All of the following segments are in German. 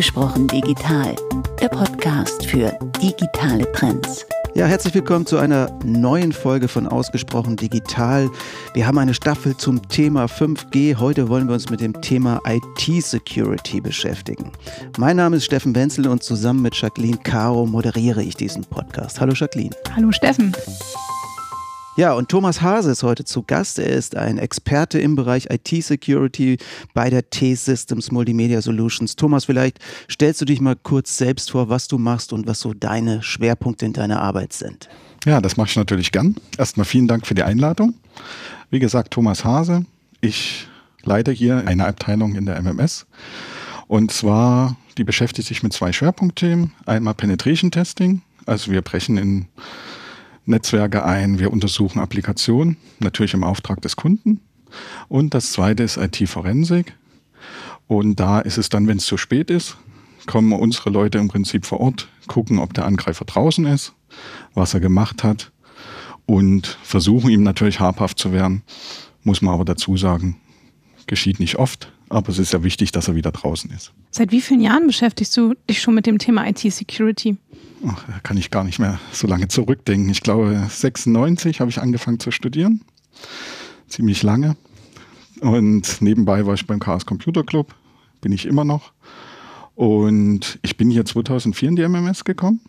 Ausgesprochen digital, der Podcast für digitale Trends. Ja, herzlich willkommen zu einer neuen Folge von Ausgesprochen Digital. Wir haben eine Staffel zum Thema 5G. Heute wollen wir uns mit dem Thema IT-Security beschäftigen. Mein Name ist Steffen Wenzel und zusammen mit Jacqueline Caro moderiere ich diesen Podcast. Hallo Jacqueline. Hallo Steffen. Ja, und Thomas Hase ist heute zu Gast. Er ist ein Experte im Bereich IT-Security bei der T-Systems Multimedia Solutions. Thomas, vielleicht stellst du dich mal kurz selbst vor, was du machst und was so deine Schwerpunkte in deiner Arbeit sind. Ja, das mache ich natürlich gern. Erstmal vielen Dank für die Einladung. Wie gesagt, Thomas Hase. Ich leite hier eine Abteilung in der MMS. Und zwar, die beschäftigt sich mit zwei Schwerpunktthemen. Einmal Penetration Testing. Also wir brechen in Netzwerke ein, wir untersuchen Applikationen, natürlich im Auftrag des Kunden. Und das zweite ist IT-Forensik. Und da ist es dann, wenn es zu spät ist, kommen unsere Leute im Prinzip vor Ort, gucken, ob der Angreifer draußen ist, was er gemacht hat und versuchen ihm natürlich habhaft zu werden. Muss man aber dazu sagen, geschieht nicht oft, aber es ist ja wichtig, dass er wieder draußen ist. Seit wie vielen Jahren beschäftigst du dich schon mit dem Thema IT-Security? Ach, kann ich gar nicht mehr so lange zurückdenken. Ich glaube, 96 habe ich angefangen zu studieren. Ziemlich lange. Und nebenbei war ich beim Chaos Computer Club. Bin ich immer noch. Und ich bin hier 2004 in die MMS gekommen.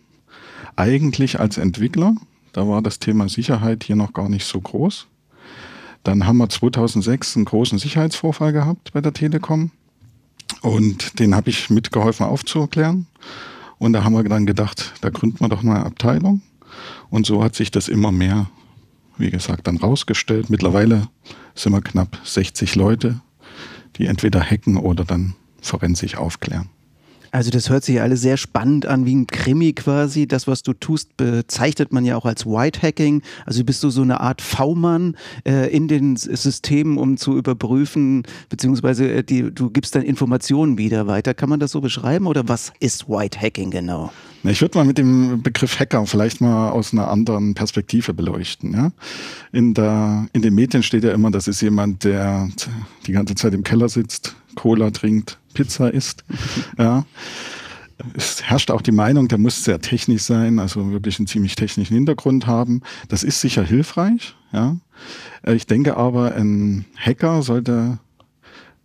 Eigentlich als Entwickler. Da war das Thema Sicherheit hier noch gar nicht so groß. Dann haben wir 2006 einen großen Sicherheitsvorfall gehabt bei der Telekom. Und den habe ich mitgeholfen aufzuklären. Und da haben wir dann gedacht, da gründen wir doch mal eine Abteilung. Und so hat sich das immer mehr, wie gesagt, dann rausgestellt. Mittlerweile sind wir knapp 60 Leute, die entweder hacken oder dann forensisch aufklären. Also das hört sich alles sehr spannend an, wie ein Krimi quasi. Das, was du tust, bezeichnet man ja auch als White Hacking. Also bist du so eine Art V-Mann äh, in den Systemen, um zu überprüfen, beziehungsweise äh, die, du gibst dann Informationen wieder weiter. Kann man das so beschreiben oder was ist White Hacking genau? Ich würde mal mit dem Begriff Hacker vielleicht mal aus einer anderen Perspektive beleuchten. Ja? In, der, in den Medien steht ja immer, das ist jemand, der die ganze Zeit im Keller sitzt, Cola trinkt, Pizza isst. ja. Es herrscht auch die Meinung, der muss sehr technisch sein, also wirklich einen ziemlich technischen Hintergrund haben. Das ist sicher hilfreich. Ja. Äh, ich denke aber, ein Hacker sollte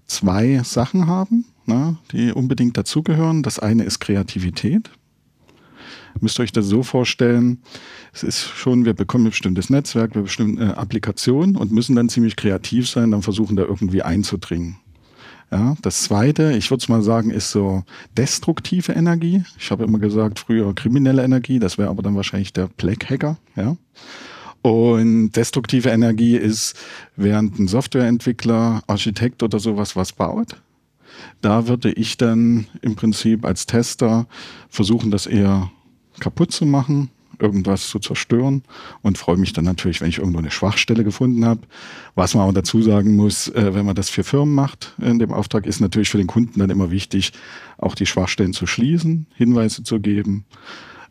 zwei Sachen haben, ne, die unbedingt dazugehören. Das eine ist Kreativität. Müsst ihr euch das so vorstellen, es ist schon, wir bekommen ein bestimmtes Netzwerk, wir bestimmte äh, Applikationen und müssen dann ziemlich kreativ sein, dann versuchen da irgendwie einzudringen. Ja, das zweite, ich würde es mal sagen, ist so destruktive Energie. Ich habe immer gesagt, früher kriminelle Energie, das wäre aber dann wahrscheinlich der Black Hacker, ja. Und destruktive Energie ist, während ein Softwareentwickler, Architekt oder sowas was baut, da würde ich dann im Prinzip als Tester versuchen, das eher kaputt zu machen, irgendwas zu zerstören und freue mich dann natürlich, wenn ich irgendwo eine Schwachstelle gefunden habe. Was man aber dazu sagen muss, äh, wenn man das für Firmen macht in dem Auftrag, ist natürlich für den Kunden dann immer wichtig, auch die Schwachstellen zu schließen, Hinweise zu geben,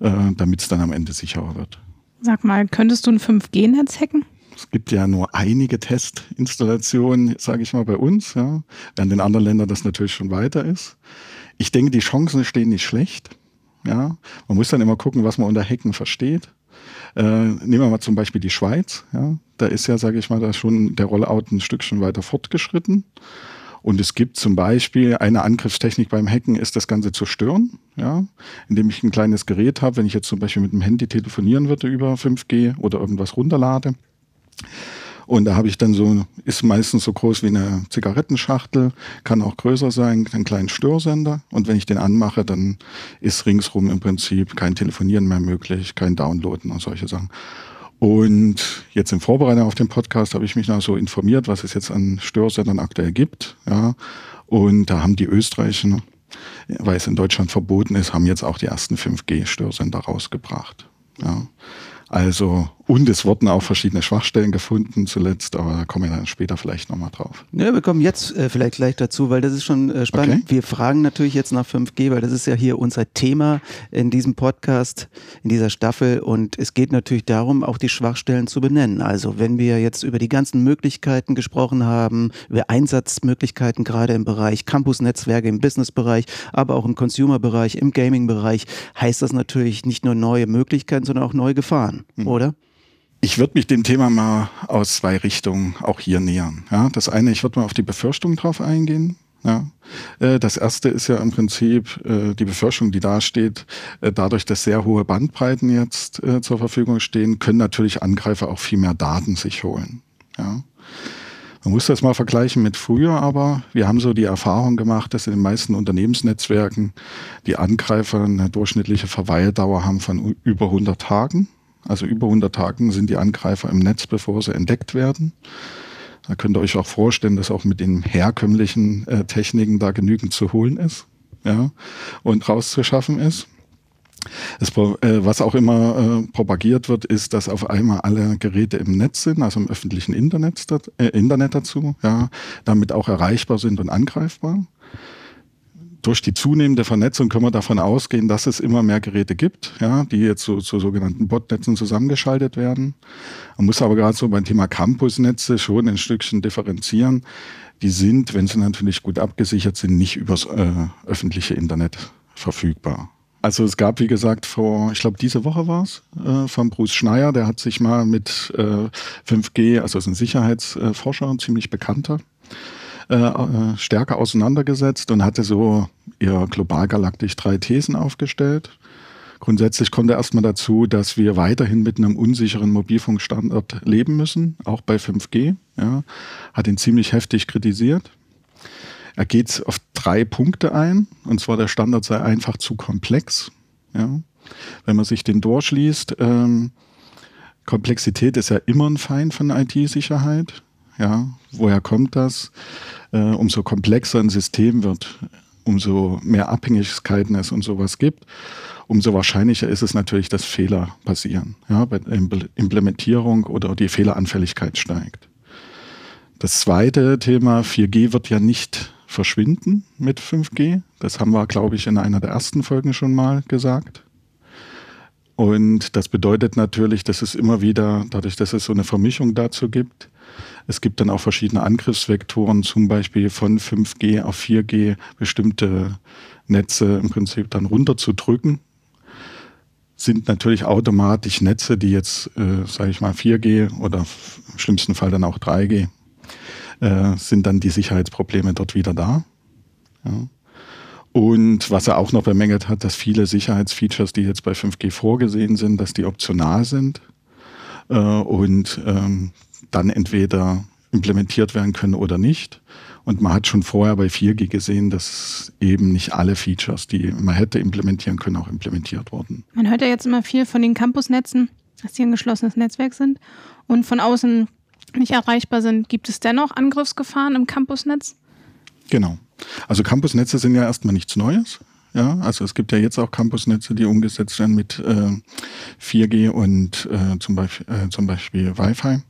äh, damit es dann am Ende sicherer wird. Sag mal, könntest du ein 5G-Netz hacken? Es gibt ja nur einige Testinstallationen, sage ich mal, bei uns, ja, während in anderen Ländern das natürlich schon weiter ist. Ich denke, die Chancen stehen nicht schlecht. Ja, man muss dann immer gucken, was man unter Hacken versteht. Äh, nehmen wir mal zum Beispiel die Schweiz. Ja, da ist ja, sage ich mal, da schon der Rollout ein Stückchen weiter fortgeschritten. Und es gibt zum Beispiel eine Angriffstechnik beim Hacken, ist das Ganze zu stören, ja, indem ich ein kleines Gerät habe, wenn ich jetzt zum Beispiel mit dem Handy telefonieren würde über 5G oder irgendwas runterlade und da habe ich dann so, ist meistens so groß wie eine Zigarettenschachtel, kann auch größer sein, einen kleinen Störsender. Und wenn ich den anmache, dann ist ringsrum im Prinzip kein Telefonieren mehr möglich, kein Downloaden und solche Sachen. Und jetzt im Vorbereitung auf den Podcast habe ich mich noch so informiert, was es jetzt an Störsendern aktuell gibt. Ja. Und da haben die Österreicher, weil es in Deutschland verboten ist, haben jetzt auch die ersten 5G-Störsender rausgebracht. Ja. Also Und es wurden auch verschiedene Schwachstellen gefunden zuletzt, aber da kommen wir dann später vielleicht nochmal drauf. Ja, wir kommen jetzt äh, vielleicht gleich dazu, weil das ist schon äh, spannend. Okay. Wir fragen natürlich jetzt nach 5G, weil das ist ja hier unser Thema in diesem Podcast, in dieser Staffel. Und es geht natürlich darum, auch die Schwachstellen zu benennen. Also wenn wir jetzt über die ganzen Möglichkeiten gesprochen haben, über Einsatzmöglichkeiten gerade im Bereich Campusnetzwerke, im Businessbereich, aber auch im Consumer-Bereich, im Gaming-Bereich, heißt das natürlich nicht nur neue Möglichkeiten, sondern auch neue Gefahren, mhm. oder? Ich würde mich dem Thema mal aus zwei Richtungen auch hier nähern. Ja, das eine, ich würde mal auf die Befürchtung drauf eingehen. Ja. Äh, das erste ist ja im Prinzip äh, die Befürchtung, die da steht, äh, dadurch, dass sehr hohe Bandbreiten jetzt zur Verfügung stehen, können natürlich Angreifer auch viel mehr Daten sich holen. Ja. Man muss das mal vergleichen mit früher, aber wir haben so die Erfahrung gemacht, dass in den meisten Unternehmensnetzwerken die Angreifer eine durchschnittliche Verweildauer haben von über 100 Tagen. Also über 100 Tagen sind die Angreifer im Netz, bevor sie entdeckt werden. Da könnt ihr euch auch vorstellen, dass auch mit den herkömmlichen äh, Techniken da genügend zu holen ist ja, und rauszuschaffen ist. Das, äh, was auch immer äh, propagiert wird, ist, dass auf einmal alle Geräte im Netz sind, also im öffentlichen Internet, äh, Internet dazu, ja, damit auch erreichbar sind und angreifbar durch die zunehmende Vernetzung können wir davon ausgehen, dass es immer mehr Geräte gibt, ja, die jetzt zu, zu sogenannten Botnetzen zusammengeschaltet werden. Man muss aber gerade so beim Thema Campusnetze schon ein Stückchen differenzieren. Die sind, wenn sie natürlich gut abgesichert sind, nicht übers äh, öffentliche Internet verfügbar. Also es gab, wie gesagt, vor, ich glaube, diese Woche war es, äh, von Bruce Schneier, der hat sich mal mit äh, 5G, also ist ein Sicherheitsforscher, ein ziemlich bekannter, äh, äh, stärker auseinandergesetzt und hatte so eher global galaktisch drei Thesen aufgestellt. Grundsätzlich kommt er erstmal dazu, dass wir weiterhin mit einem unsicheren Mobilfunkstandard leben müssen, auch bei 5G. Ja. Hat ihn ziemlich heftig kritisiert. Er geht auf drei Punkte ein, und zwar der Standard sei einfach zu komplex. Ja. Wenn man sich den durchliest, ähm, Komplexität ist ja immer ein Feind von IT-Sicherheit. Ja, woher kommt das? Äh, umso komplexer ein System wird, umso mehr Abhängigkeiten es und sowas gibt, umso wahrscheinlicher ist es natürlich, dass Fehler passieren. Ja, bei Implementierung oder die Fehleranfälligkeit steigt. Das zweite Thema 4G wird ja nicht verschwinden mit 5G. Das haben wir, glaube ich, in einer der ersten Folgen schon mal gesagt. Und das bedeutet natürlich, dass es immer wieder, dadurch, dass es so eine Vermischung dazu gibt, es gibt dann auch verschiedene Angriffsvektoren, zum Beispiel von 5G auf 4G bestimmte Netze im Prinzip dann runterzudrücken. Sind natürlich automatisch Netze, die jetzt, äh, sage ich mal, 4G oder im schlimmsten Fall dann auch 3G, äh, sind dann die Sicherheitsprobleme dort wieder da. Ja. Und was er auch noch bemängelt hat, dass viele Sicherheitsfeatures, die jetzt bei 5G vorgesehen sind, dass die optional sind. Äh, und ähm, dann entweder implementiert werden können oder nicht. Und man hat schon vorher bei 4G gesehen, dass eben nicht alle Features, die man hätte implementieren können, auch implementiert wurden. Man hört ja jetzt immer viel von den Campusnetzen, dass die ein geschlossenes Netzwerk sind und von außen nicht erreichbar sind. Gibt es dennoch Angriffsgefahren im Campusnetz? Genau. Also Campusnetze sind ja erstmal nichts Neues. Ja, also es gibt ja jetzt auch Campusnetze, die umgesetzt werden mit äh, 4G und äh, zum Beispiel, äh, zum Beispiel Wi-Fi.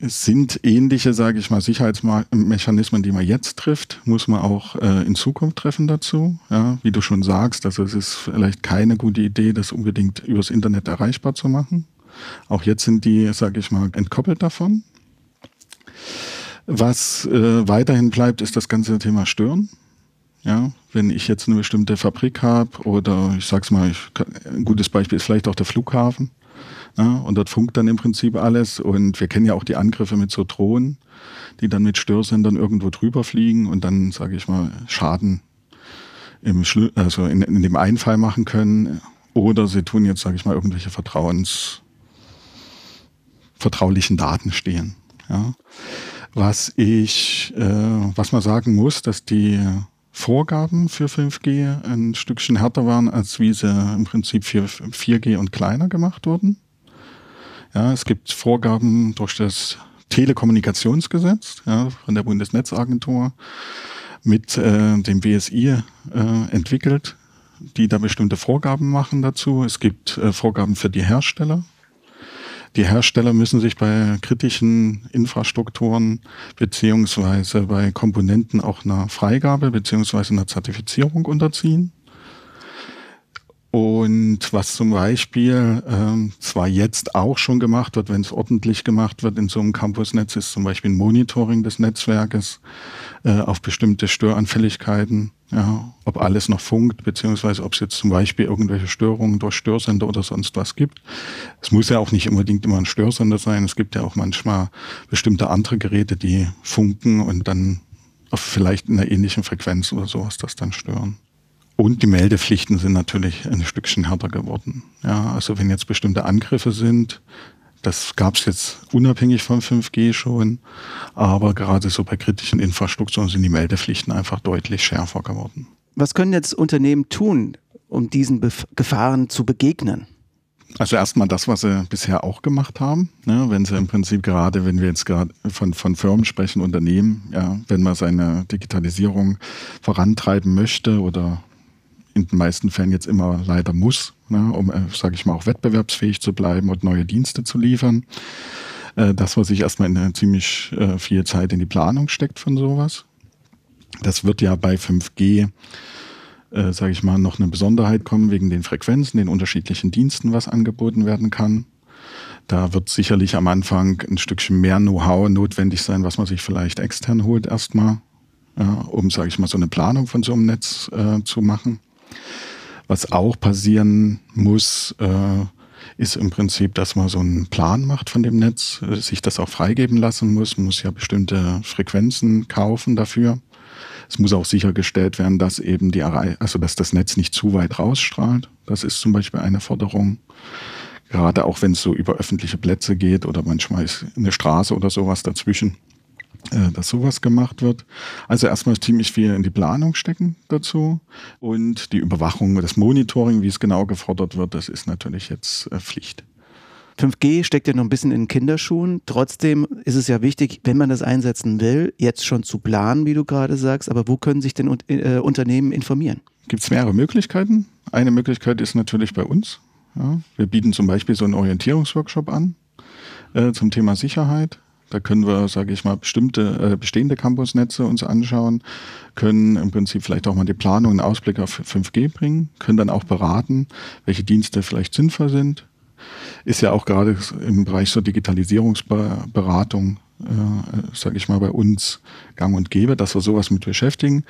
Es sind ähnliche, sage ich mal, Sicherheitsmechanismen, die man jetzt trifft, muss man auch äh, in Zukunft treffen dazu. Ja, wie du schon sagst, also es ist vielleicht keine gute Idee, das unbedingt übers Internet erreichbar zu machen. Auch jetzt sind die, sage ich mal, entkoppelt davon. Was äh, weiterhin bleibt, ist das ganze Thema Stören. Ja, wenn ich jetzt eine bestimmte Fabrik habe oder ich sag's mal, ich, ein gutes Beispiel ist vielleicht auch der Flughafen. Ja, und dort funkt dann im Prinzip alles. Und wir kennen ja auch die Angriffe mit so Drohnen, die dann mit Störsendern irgendwo drüber fliegen und dann, sage ich mal, Schaden im Schlu also in, in, dem einen Fall machen können. Oder sie tun jetzt, sage ich mal, irgendwelche Vertrauens vertraulichen Daten stehen. Ja. Was ich, äh, was man sagen muss, dass die Vorgaben für 5G ein Stückchen härter waren, als wie sie im Prinzip für 4G und kleiner gemacht wurden. Ja, es gibt Vorgaben durch das Telekommunikationsgesetz ja, von der Bundesnetzagentur mit äh, dem BSI äh, entwickelt, die da bestimmte Vorgaben machen dazu. Es gibt äh, Vorgaben für die Hersteller. Die Hersteller müssen sich bei kritischen Infrastrukturen beziehungsweise bei Komponenten auch einer Freigabe beziehungsweise einer Zertifizierung unterziehen. Und was zum Beispiel ähm, zwar jetzt auch schon gemacht wird, wenn es ordentlich gemacht wird in so einem Campusnetz, ist zum Beispiel ein Monitoring des Netzwerkes äh, auf bestimmte Störanfälligkeiten, ja, ob alles noch funkt, beziehungsweise ob es jetzt zum Beispiel irgendwelche Störungen durch Störsender oder sonst was gibt. Es muss ja auch nicht unbedingt immer ein Störsender sein. Es gibt ja auch manchmal bestimmte andere Geräte, die funken und dann auf vielleicht in einer ähnlichen Frequenz oder sowas das dann stören. Und die Meldepflichten sind natürlich ein Stückchen härter geworden. Ja, also wenn jetzt bestimmte Angriffe sind, das gab es jetzt unabhängig von 5G schon, aber gerade so bei kritischen Infrastrukturen sind die Meldepflichten einfach deutlich schärfer geworden. Was können jetzt Unternehmen tun, um diesen Bef Gefahren zu begegnen? Also erstmal das, was sie bisher auch gemacht haben. Ne, wenn sie im Prinzip gerade, wenn wir jetzt gerade von, von Firmen sprechen, Unternehmen, ja, wenn man seine Digitalisierung vorantreiben möchte oder in den meisten Fällen jetzt immer leider muss, ne, um, äh, sage ich mal, auch wettbewerbsfähig zu bleiben und neue Dienste zu liefern. Äh, das, was sich erstmal in ziemlich äh, viel Zeit in die Planung steckt von sowas. Das wird ja bei 5G, äh, sage ich mal, noch eine Besonderheit kommen wegen den Frequenzen, den unterschiedlichen Diensten, was angeboten werden kann. Da wird sicherlich am Anfang ein Stückchen mehr Know-how notwendig sein, was man sich vielleicht extern holt erstmal, ja, um, sage ich mal, so eine Planung von so einem Netz äh, zu machen. Was auch passieren muss, äh, ist im Prinzip, dass man so einen Plan macht von dem Netz, äh, sich das auch freigeben lassen muss. Man muss ja bestimmte Frequenzen kaufen dafür. Es muss auch sichergestellt werden, dass eben die also dass das Netz nicht zu weit rausstrahlt. Das ist zum Beispiel eine Forderung. Gerade auch wenn es so über öffentliche Plätze geht oder manchmal ist eine Straße oder sowas dazwischen. Äh, dass sowas gemacht wird. Also erstmal ziemlich viel in die Planung stecken dazu und die Überwachung, das Monitoring, wie es genau gefordert wird, das ist natürlich jetzt äh, Pflicht. 5G steckt ja noch ein bisschen in Kinderschuhen. Trotzdem ist es ja wichtig, wenn man das einsetzen will, jetzt schon zu planen, wie du gerade sagst. Aber wo können sich denn äh, Unternehmen informieren? Gibt es mehrere Möglichkeiten. Eine Möglichkeit ist natürlich bei uns. Ja, wir bieten zum Beispiel so einen Orientierungsworkshop an äh, zum Thema Sicherheit. Da können wir, sage ich mal, bestimmte äh, bestehende Campusnetze uns anschauen, können im Prinzip vielleicht auch mal die Planung, einen Ausblick auf 5G bringen, können dann auch beraten, welche Dienste vielleicht sinnvoll sind. Ist ja auch gerade im Bereich so Digitalisierungsberatung, äh, sage ich mal, bei uns gang und gäbe, dass wir sowas mit beschäftigen.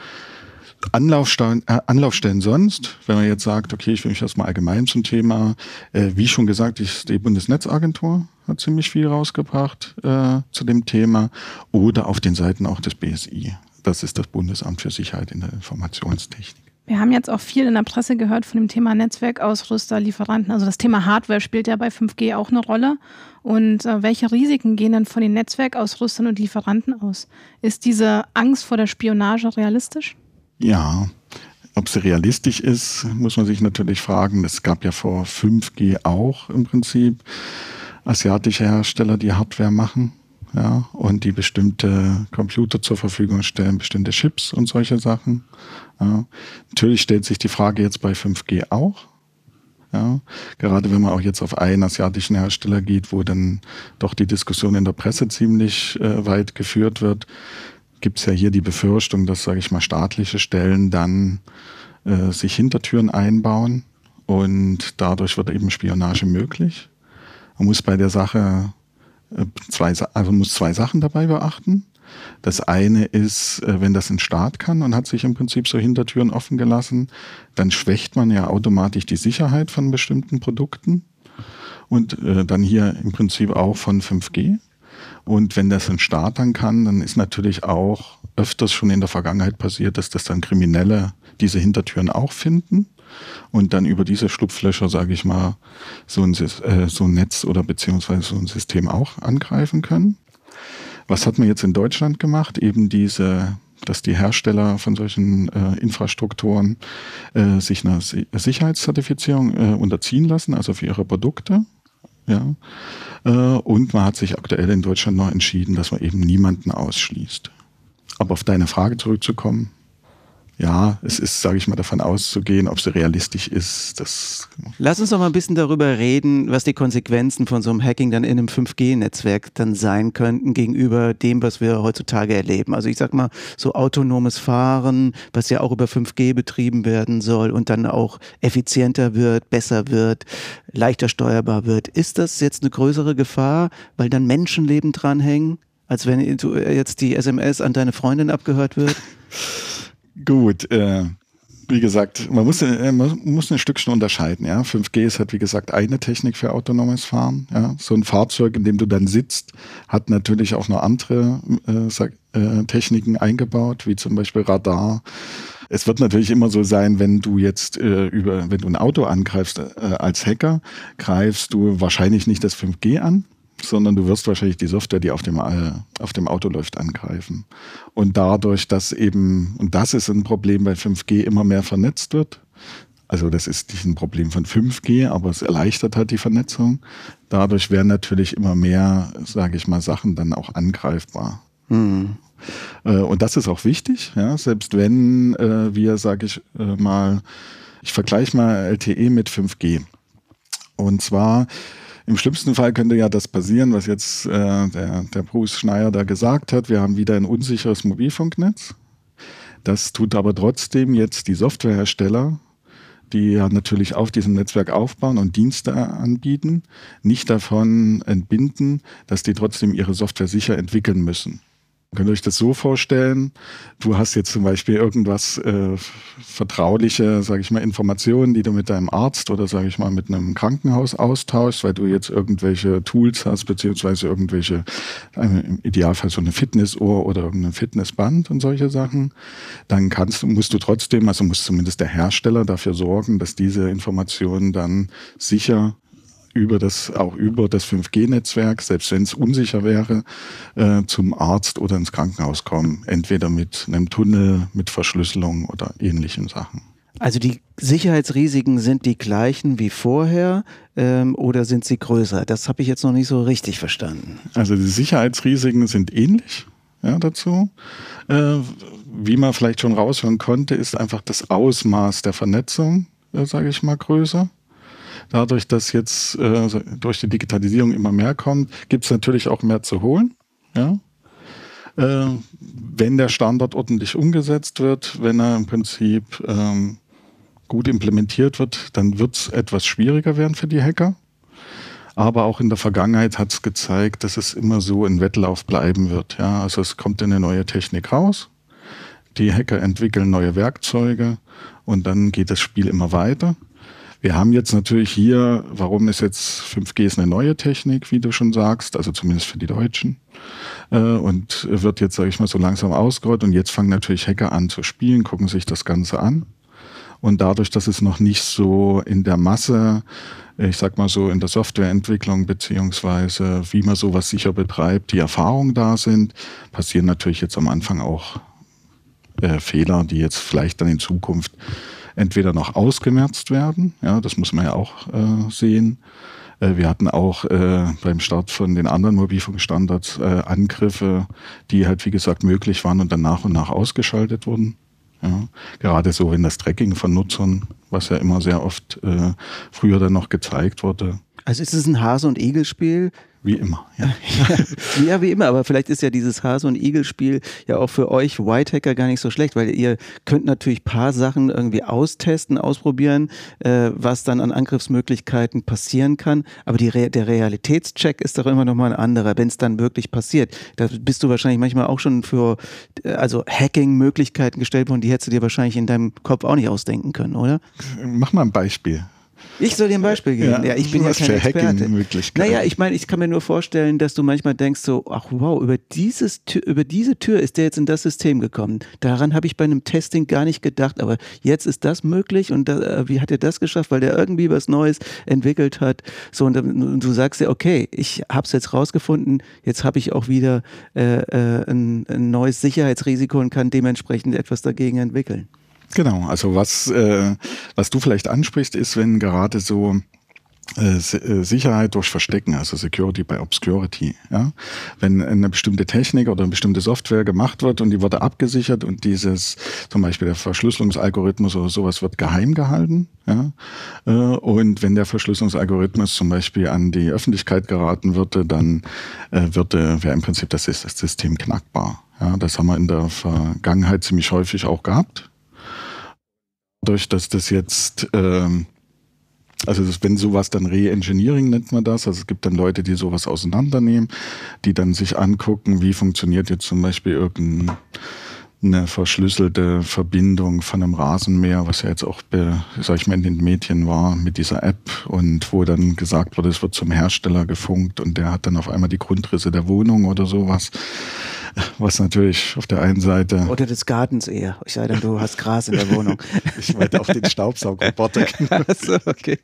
Anlaufstellen, äh, Anlaufstellen sonst, wenn man jetzt sagt, okay, ich will mich erstmal allgemein zum Thema, äh, wie schon gesagt, ist die Bundesnetzagentur hat ziemlich viel rausgebracht äh, zu dem Thema oder auf den Seiten auch des BSI. Das ist das Bundesamt für Sicherheit in der Informationstechnik. Wir haben jetzt auch viel in der Presse gehört von dem Thema Netzwerkausrüster, Lieferanten. Also das Thema Hardware spielt ja bei 5G auch eine Rolle. Und äh, welche Risiken gehen denn von den Netzwerkausrüstern und Lieferanten aus? Ist diese Angst vor der Spionage realistisch? Ja, ob sie realistisch ist, muss man sich natürlich fragen. Es gab ja vor 5G auch im Prinzip asiatische Hersteller, die Hardware machen. Ja, und die bestimmte Computer zur Verfügung stellen, bestimmte Chips und solche Sachen. Ja. Natürlich stellt sich die Frage jetzt bei 5G auch. Ja, gerade wenn man auch jetzt auf einen asiatischen Hersteller geht, wo dann doch die Diskussion in der Presse ziemlich äh, weit geführt wird, gibt es ja hier die Befürchtung, dass, sage ich mal, staatliche Stellen dann äh, sich Hintertüren einbauen und dadurch wird eben Spionage möglich. Man muss bei der Sache äh, zwei, also muss zwei Sachen dabei beachten. Das eine ist, äh, wenn das ein Staat kann und hat sich im Prinzip so Hintertüren offen gelassen, dann schwächt man ja automatisch die Sicherheit von bestimmten Produkten und äh, dann hier im Prinzip auch von 5G. Und wenn das ein Staat dann kann, dann ist natürlich auch öfters schon in der Vergangenheit passiert, dass das dann Kriminelle diese Hintertüren auch finden und dann über diese Schlupflöcher, sage ich mal, so ein, äh, so ein Netz oder beziehungsweise so ein System auch angreifen können. Was hat man jetzt in Deutschland gemacht? Eben diese dass die Hersteller von solchen äh, Infrastrukturen äh, sich einer Sicherheitszertifizierung äh, unterziehen lassen, also für ihre Produkte. Ja. Äh, und man hat sich aktuell in Deutschland noch entschieden, dass man eben niemanden ausschließt. Aber auf deine Frage zurückzukommen, ja, es ist, sage ich mal, davon auszugehen, ob sie realistisch ist. Das Lass uns doch mal ein bisschen darüber reden, was die Konsequenzen von so einem Hacking dann in einem 5G-Netzwerk dann sein könnten gegenüber dem, was wir heutzutage erleben. Also ich sag mal, so autonomes Fahren, was ja auch über 5G betrieben werden soll und dann auch effizienter wird, besser wird, leichter steuerbar wird. Ist das jetzt eine größere Gefahr, weil dann Menschenleben dranhängen, als wenn jetzt die SMS an deine Freundin abgehört wird? Gut, äh, wie gesagt, man muss, äh, man muss ein Stückchen unterscheiden. Ja? 5G ist halt, wie gesagt, eine Technik für autonomes Fahren. Ja? So ein Fahrzeug, in dem du dann sitzt, hat natürlich auch noch andere äh, äh, Techniken eingebaut, wie zum Beispiel Radar. Es wird natürlich immer so sein, wenn du jetzt äh, über, wenn du ein Auto angreifst äh, als Hacker, greifst du wahrscheinlich nicht das 5G an, sondern du wirst wahrscheinlich die Software, die auf dem, äh, auf dem Auto läuft, angreifen. Und dadurch, dass eben, und das ist ein Problem, weil 5G immer mehr vernetzt wird, also das ist nicht ein Problem von 5G, aber es erleichtert halt die Vernetzung. Dadurch werden natürlich immer mehr, sage ich mal, Sachen dann auch angreifbar. Mhm. Und das ist auch wichtig, ja, selbst wenn äh, wir, sage ich äh, mal, ich vergleiche mal LTE mit 5G. Und zwar im schlimmsten Fall könnte ja das passieren, was jetzt äh, der, der Bruce Schneier da gesagt hat. Wir haben wieder ein unsicheres Mobilfunknetz. Das tut aber trotzdem jetzt die Softwarehersteller, die ja natürlich auf diesem Netzwerk aufbauen und Dienste anbieten, nicht davon entbinden, dass die trotzdem ihre Software sicher entwickeln müssen. Könnt ihr euch das so vorstellen? Du hast jetzt zum Beispiel irgendwas äh, vertrauliche, sage ich mal, Informationen, die du mit deinem Arzt oder sage ich mal mit einem Krankenhaus austauschst, weil du jetzt irgendwelche Tools hast beziehungsweise irgendwelche im Idealfall so eine Fitnessuhr oder irgendein Fitnessband und solche Sachen. Dann kannst musst du trotzdem, also muss zumindest der Hersteller dafür sorgen, dass diese Informationen dann sicher über das, auch über das 5G-Netzwerk, selbst wenn es unsicher wäre, äh, zum Arzt oder ins Krankenhaus kommen. Entweder mit einem Tunnel, mit Verschlüsselung oder ähnlichen Sachen. Also die Sicherheitsrisiken sind die gleichen wie vorher ähm, oder sind sie größer? Das habe ich jetzt noch nicht so richtig verstanden. Also die Sicherheitsrisiken sind ähnlich ja, dazu. Äh, wie man vielleicht schon raushören konnte, ist einfach das Ausmaß der Vernetzung, äh, sage ich mal, größer. Dadurch, dass jetzt äh, durch die Digitalisierung immer mehr kommt, gibt es natürlich auch mehr zu holen. Ja? Äh, wenn der Standard ordentlich umgesetzt wird, wenn er im Prinzip ähm, gut implementiert wird, dann wird es etwas schwieriger werden für die Hacker. Aber auch in der Vergangenheit hat es gezeigt, dass es immer so ein Wettlauf bleiben wird. Ja? Also es kommt eine neue Technik raus, die Hacker entwickeln neue Werkzeuge und dann geht das Spiel immer weiter. Wir haben jetzt natürlich hier, warum ist jetzt 5G ist eine neue Technik, wie du schon sagst, also zumindest für die Deutschen. Äh, und wird jetzt, sage ich mal, so langsam ausgerollt. Und jetzt fangen natürlich Hacker an zu spielen, gucken sich das Ganze an. Und dadurch, dass es noch nicht so in der Masse, ich sag mal so in der Softwareentwicklung beziehungsweise wie man sowas sicher betreibt, die Erfahrungen da sind, passieren natürlich jetzt am Anfang auch äh, Fehler, die jetzt vielleicht dann in Zukunft entweder noch ausgemerzt werden, ja, das muss man ja auch äh, sehen. Äh, wir hatten auch äh, beim Start von den anderen Mobilfunkstandards äh, Angriffe, die halt wie gesagt möglich waren und dann nach und nach ausgeschaltet wurden. Ja, gerade so in das Tracking von Nutzern, was ja immer sehr oft äh, früher dann noch gezeigt wurde. Also ist es ein Hase- und Igel-Spiel? Wie immer, ja. ja, wie immer, aber vielleicht ist ja dieses Hase- und Igel-Spiel ja auch für euch White Hacker gar nicht so schlecht, weil ihr könnt natürlich paar Sachen irgendwie austesten, ausprobieren, äh, was dann an Angriffsmöglichkeiten passieren kann. Aber Re der Realitätscheck ist doch immer nochmal ein anderer, wenn es dann wirklich passiert. Da bist du wahrscheinlich manchmal auch schon für äh, also Hacking-Möglichkeiten gestellt worden, die hättest du dir wahrscheinlich in deinem Kopf auch nicht ausdenken können, oder? Mach mal ein Beispiel. Ich soll dir ein Beispiel geben. Ja, ja ich bin ja kein Experte. Naja, ich meine, ich kann mir nur vorstellen, dass du manchmal denkst so, ach wow, über, dieses über diese Tür ist der jetzt in das System gekommen. Daran habe ich bei einem Testing gar nicht gedacht, aber jetzt ist das möglich und da, äh, wie hat er das geschafft? Weil der irgendwie was Neues entwickelt hat. So und, und du sagst ja, okay, ich habe es jetzt rausgefunden, jetzt habe ich auch wieder äh, äh, ein, ein neues Sicherheitsrisiko und kann dementsprechend etwas dagegen entwickeln. Genau, also was, äh, was du vielleicht ansprichst, ist, wenn gerade so äh, äh, Sicherheit durch Verstecken, also Security by Obscurity. Ja? Wenn eine bestimmte Technik oder eine bestimmte Software gemacht wird und die wurde abgesichert und dieses, zum Beispiel der Verschlüsselungsalgorithmus oder sowas wird geheim gehalten. Ja? Äh, und wenn der Verschlüsselungsalgorithmus zum Beispiel an die Öffentlichkeit geraten würde, dann würde, wäre im Prinzip das System knackbar. Ja? Das haben wir in der Vergangenheit ziemlich häufig auch gehabt. Dadurch, dass das jetzt ähm, also das, wenn sowas dann Re-Engineering nennt man das. Also es gibt dann Leute, die sowas auseinandernehmen, die dann sich angucken, wie funktioniert jetzt zum Beispiel irgendeine verschlüsselte Verbindung von einem Rasenmäher, was ja jetzt auch, sag ich mal, in den Medien war mit dieser App und wo dann gesagt wurde, es wird zum Hersteller gefunkt und der hat dann auf einmal die Grundrisse der Wohnung oder sowas was natürlich auf der einen Seite. Oder des Gartens eher. Ich sei denn, du hast Gras in der Wohnung. ich meinte auch den Staubsaugerroboter. also, okay.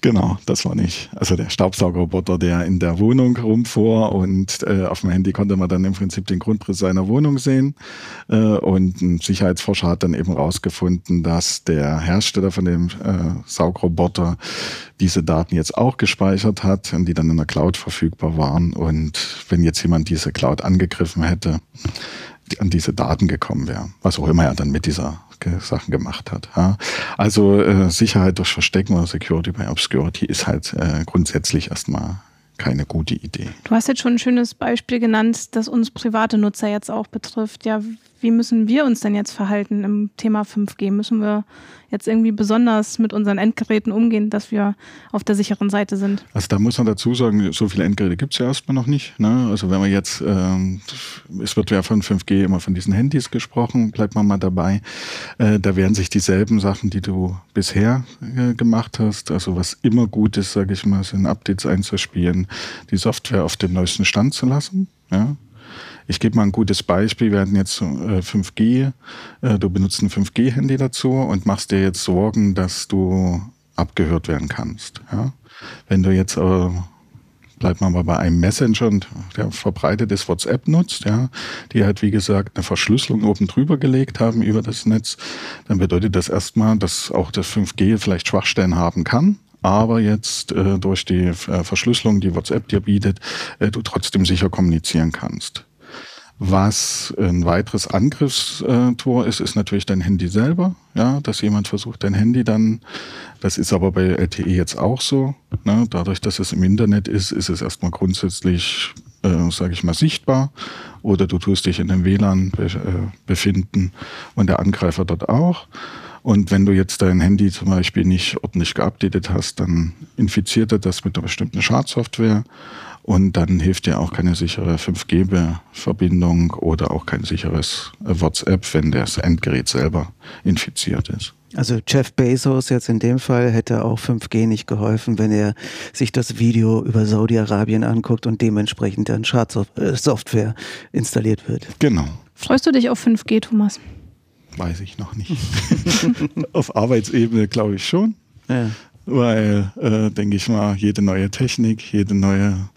genau, das war nicht. Also der Staubsaugerroboter, der in der Wohnung rumfuhr und äh, auf dem Handy konnte man dann im Prinzip den Grundriss seiner Wohnung sehen. Äh, und ein Sicherheitsforscher hat dann eben rausgefunden, dass der Hersteller von dem äh, Saugroboter diese Daten jetzt auch gespeichert hat und die dann in der Cloud verfügbar waren. Und wenn jetzt jemand diese Cloud angegriffen hätte, an diese Daten gekommen wäre, was auch immer er dann mit dieser Sachen gemacht hat. Also äh, Sicherheit durch Verstecken oder Security by Obscurity ist halt grundsätzlich erstmal keine gute Idee. Du hast jetzt schon ein schönes Beispiel genannt, das uns private Nutzer jetzt auch betrifft. Ja, wie müssen wir uns denn jetzt verhalten im Thema 5G? Müssen wir jetzt irgendwie besonders mit unseren Endgeräten umgehen, dass wir auf der sicheren Seite sind? Also da muss man dazu sagen, so viele Endgeräte gibt es ja erstmal noch nicht. Ne? Also wenn man jetzt, ähm, es wird ja von 5G immer von diesen Handys gesprochen, bleibt man mal dabei. Äh, da werden sich dieselben Sachen, die du bisher äh, gemacht hast, also was immer gut ist, sage ich mal, sind Updates einzuspielen, die Software auf dem neuesten Stand zu lassen. Ja? Ich gebe mal ein gutes Beispiel. Wir hatten jetzt äh, 5G. Äh, du benutzt ein 5G-Handy dazu und machst dir jetzt Sorgen, dass du abgehört werden kannst. Ja? Wenn du jetzt äh, bleibt man mal bei einem Messenger und der verbreitetes WhatsApp nutzt, ja, die halt wie gesagt eine Verschlüsselung oben drüber gelegt haben über das Netz, dann bedeutet das erstmal, dass auch das 5G vielleicht Schwachstellen haben kann, aber jetzt äh, durch die äh, Verschlüsselung, die WhatsApp dir bietet, äh, du trotzdem sicher kommunizieren kannst. Was ein weiteres Angriffstor ist, ist natürlich dein Handy selber. Ja, dass jemand versucht, dein Handy dann, das ist aber bei LTE jetzt auch so. Ne? Dadurch, dass es im Internet ist, ist es erstmal grundsätzlich, äh, sage ich mal, sichtbar. Oder du tust dich in einem WLAN be äh, befinden und der Angreifer dort auch. Und wenn du jetzt dein Handy zum Beispiel nicht ordentlich geupdatet hast, dann infiziert er das mit einer bestimmten Schadsoftware und dann hilft dir auch keine sichere 5G-Verbindung oder auch kein sicheres WhatsApp, wenn das Endgerät selber infiziert ist. Also Jeff Bezos jetzt in dem Fall hätte auch 5G nicht geholfen, wenn er sich das Video über Saudi-Arabien anguckt und dementsprechend dann Schadsoftware installiert wird. Genau. Freust du dich auf 5G, Thomas? Weiß ich noch nicht. auf Arbeitsebene glaube ich schon. Ja weil, äh, denke ich mal, jede neue Technik, jede neue,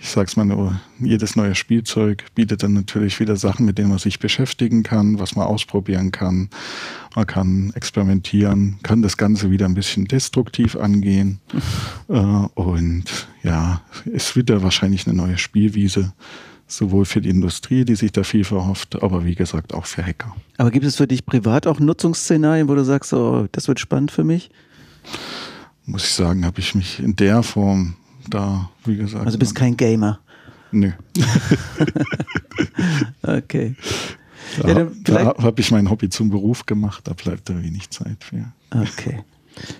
ich sag's mal nur, jedes neue Spielzeug bietet dann natürlich wieder Sachen, mit denen man sich beschäftigen kann, was man ausprobieren kann. Man kann experimentieren, kann das Ganze wieder ein bisschen destruktiv angehen. äh, und ja, es wird ja wahrscheinlich eine neue Spielwiese sowohl für die Industrie, die sich da viel verhofft, aber wie gesagt auch für Hacker. Aber gibt es für dich privat auch Nutzungsszenarien, wo du sagst, oh, das wird spannend für mich? Muss ich sagen, habe ich mich in der Form da, wie gesagt. Also bist kein Gamer. Nö. okay. Da, ja, da habe ich mein Hobby zum Beruf gemacht, da bleibt da wenig Zeit für. Okay.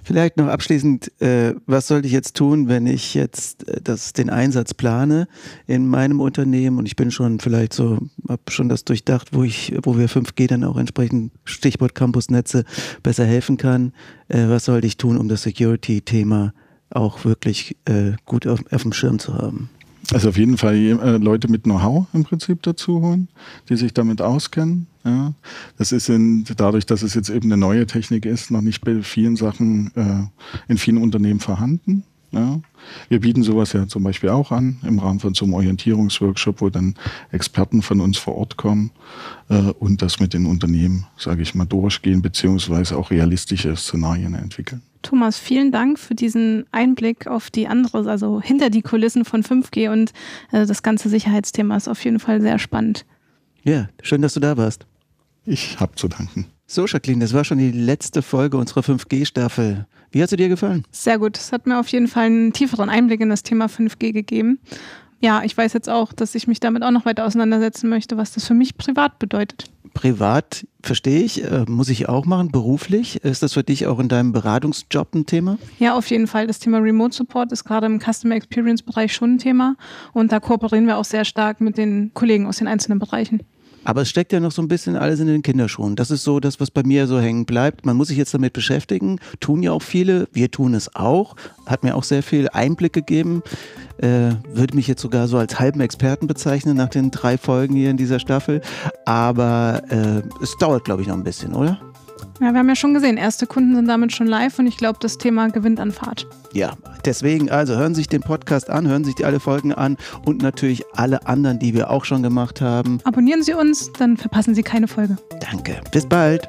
Vielleicht noch abschließend, äh, was sollte ich jetzt tun, wenn ich jetzt äh, das, den Einsatz plane in meinem Unternehmen und ich bin schon vielleicht so, habe schon das durchdacht, wo ich, wo wir 5G dann auch entsprechend Stichwort Campusnetze besser helfen kann. Äh, was sollte ich tun, um das Security-Thema auch wirklich äh, gut auf, auf dem Schirm zu haben? Also auf jeden Fall äh, Leute mit Know-how im Prinzip dazu holen, die sich damit auskennen. Ja. Das ist in, dadurch, dass es jetzt eben eine neue Technik ist, noch nicht bei vielen Sachen äh, in vielen Unternehmen vorhanden. Ja. Wir bieten sowas ja zum Beispiel auch an im Rahmen von so einem Orientierungsworkshop, wo dann Experten von uns vor Ort kommen äh, und das mit den Unternehmen, sage ich mal, durchgehen beziehungsweise auch realistische Szenarien entwickeln. Thomas, vielen Dank für diesen Einblick auf die andere, also hinter die Kulissen von 5G und äh, das ganze Sicherheitsthema ist auf jeden Fall sehr spannend. Ja, schön, dass du da warst. Ich habe zu danken. So, Jacqueline, das war schon die letzte Folge unserer 5G-Staffel. Wie hat sie dir gefallen? Sehr gut. Es hat mir auf jeden Fall einen tieferen Einblick in das Thema 5G gegeben. Ja, ich weiß jetzt auch, dass ich mich damit auch noch weiter auseinandersetzen möchte, was das für mich privat bedeutet. Privat verstehe ich, äh, muss ich auch machen. Beruflich, ist das für dich auch in deinem Beratungsjob ein Thema? Ja, auf jeden Fall. Das Thema Remote Support ist gerade im Customer Experience Bereich schon ein Thema. Und da kooperieren wir auch sehr stark mit den Kollegen aus den einzelnen Bereichen. Aber es steckt ja noch so ein bisschen alles in den Kinderschuhen. Das ist so das, was bei mir so hängen bleibt. Man muss sich jetzt damit beschäftigen. Tun ja auch viele. Wir tun es auch. Hat mir auch sehr viel Einblick gegeben. Äh, würde mich jetzt sogar so als halben Experten bezeichnen nach den drei Folgen hier in dieser Staffel. Aber äh, es dauert, glaube ich, noch ein bisschen, oder? Ja, wir haben ja schon gesehen, erste Kunden sind damit schon live und ich glaube, das Thema gewinnt an Fahrt. Ja, deswegen also hören Sie sich den Podcast an, hören Sie sich alle Folgen an und natürlich alle anderen, die wir auch schon gemacht haben. Abonnieren Sie uns, dann verpassen Sie keine Folge. Danke. Bis bald.